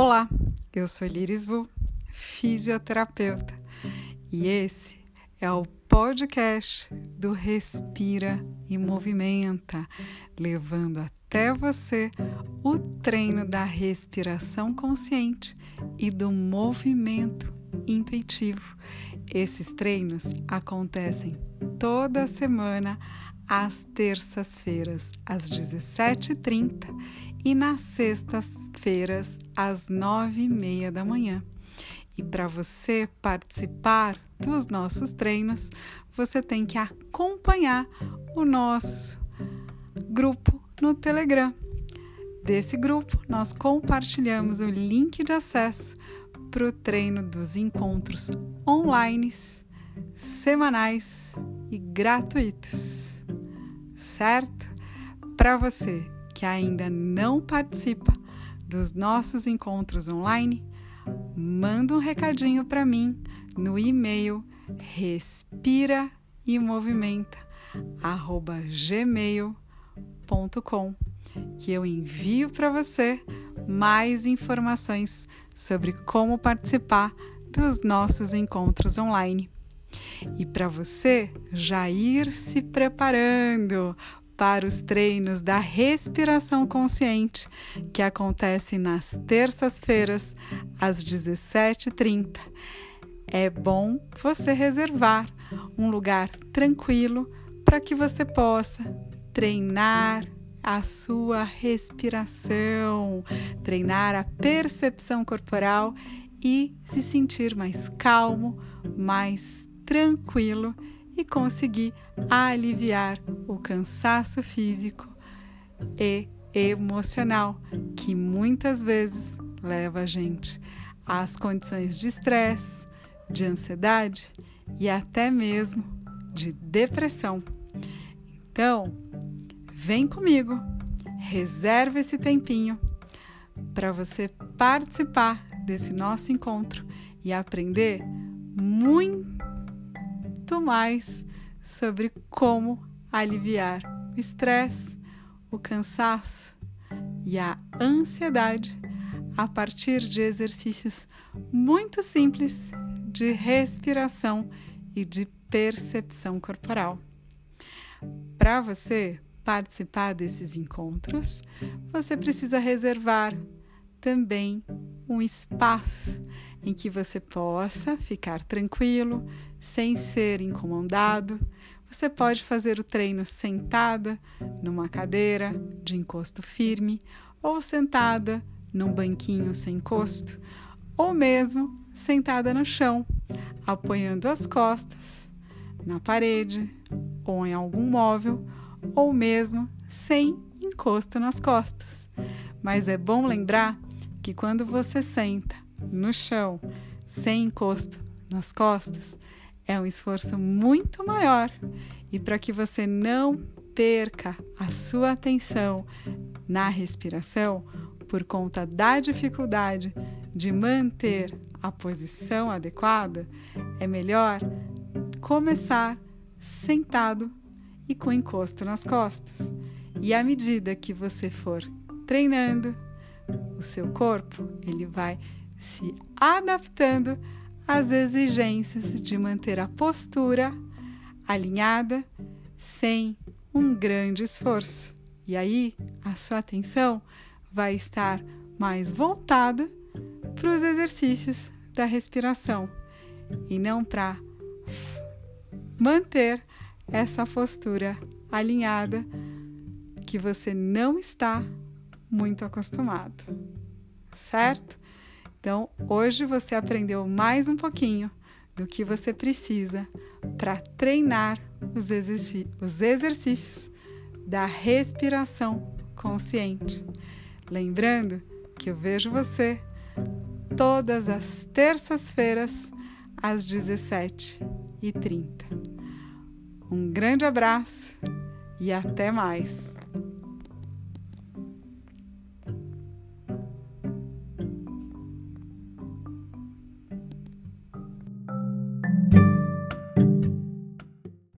Olá, eu sou Liris Vu, fisioterapeuta, e esse é o podcast do Respira e Movimenta, levando até você o treino da respiração consciente e do movimento intuitivo. Esses treinos acontecem toda semana às terças-feiras, às 17h30 e nas sextas-feiras, às nove e meia da manhã. E para você participar dos nossos treinos, você tem que acompanhar o nosso grupo no Telegram. Desse grupo, nós compartilhamos o link de acesso para o treino dos encontros online, semanais e gratuitos. Certo? Para você que ainda não participa dos nossos encontros online, manda um recadinho para mim no e-mail respira e movimenta gmail.com que eu envio para você mais informações sobre como participar dos nossos encontros online. E para você já ir se preparando para os treinos da respiração consciente, que acontecem nas terças-feiras, às 17h30. É bom você reservar um lugar tranquilo para que você possa treinar a sua respiração, treinar a percepção corporal e se sentir mais calmo, mais tranquilo e conseguir aliviar o cansaço físico e emocional que muitas vezes leva a gente às condições de estresse, de ansiedade e até mesmo de depressão. Então, vem comigo, reserve esse tempinho para você participar desse nosso encontro e aprender muito muito mais sobre como aliviar o estresse, o cansaço e a ansiedade a partir de exercícios muito simples de respiração e de percepção corporal. Para você participar desses encontros, você precisa reservar também um espaço em que você possa ficar tranquilo, sem ser incomodado. Você pode fazer o treino sentada numa cadeira de encosto firme ou sentada num banquinho sem encosto, ou mesmo sentada no chão, apoiando as costas na parede ou em algum móvel, ou mesmo sem encosto nas costas. Mas é bom lembrar que quando você senta no chão sem encosto nas costas, é um esforço muito maior. E para que você não perca a sua atenção na respiração por conta da dificuldade de manter a posição adequada, é melhor começar sentado e com encosto nas costas. E à medida que você for treinando, o seu corpo ele vai se adaptando as exigências de manter a postura alinhada sem um grande esforço. E aí a sua atenção vai estar mais voltada para os exercícios da respiração e não para manter essa postura alinhada que você não está muito acostumado, certo? Então, hoje você aprendeu mais um pouquinho do que você precisa para treinar os, os exercícios da respiração consciente. Lembrando que eu vejo você todas as terças-feiras às 17h30. Um grande abraço e até mais!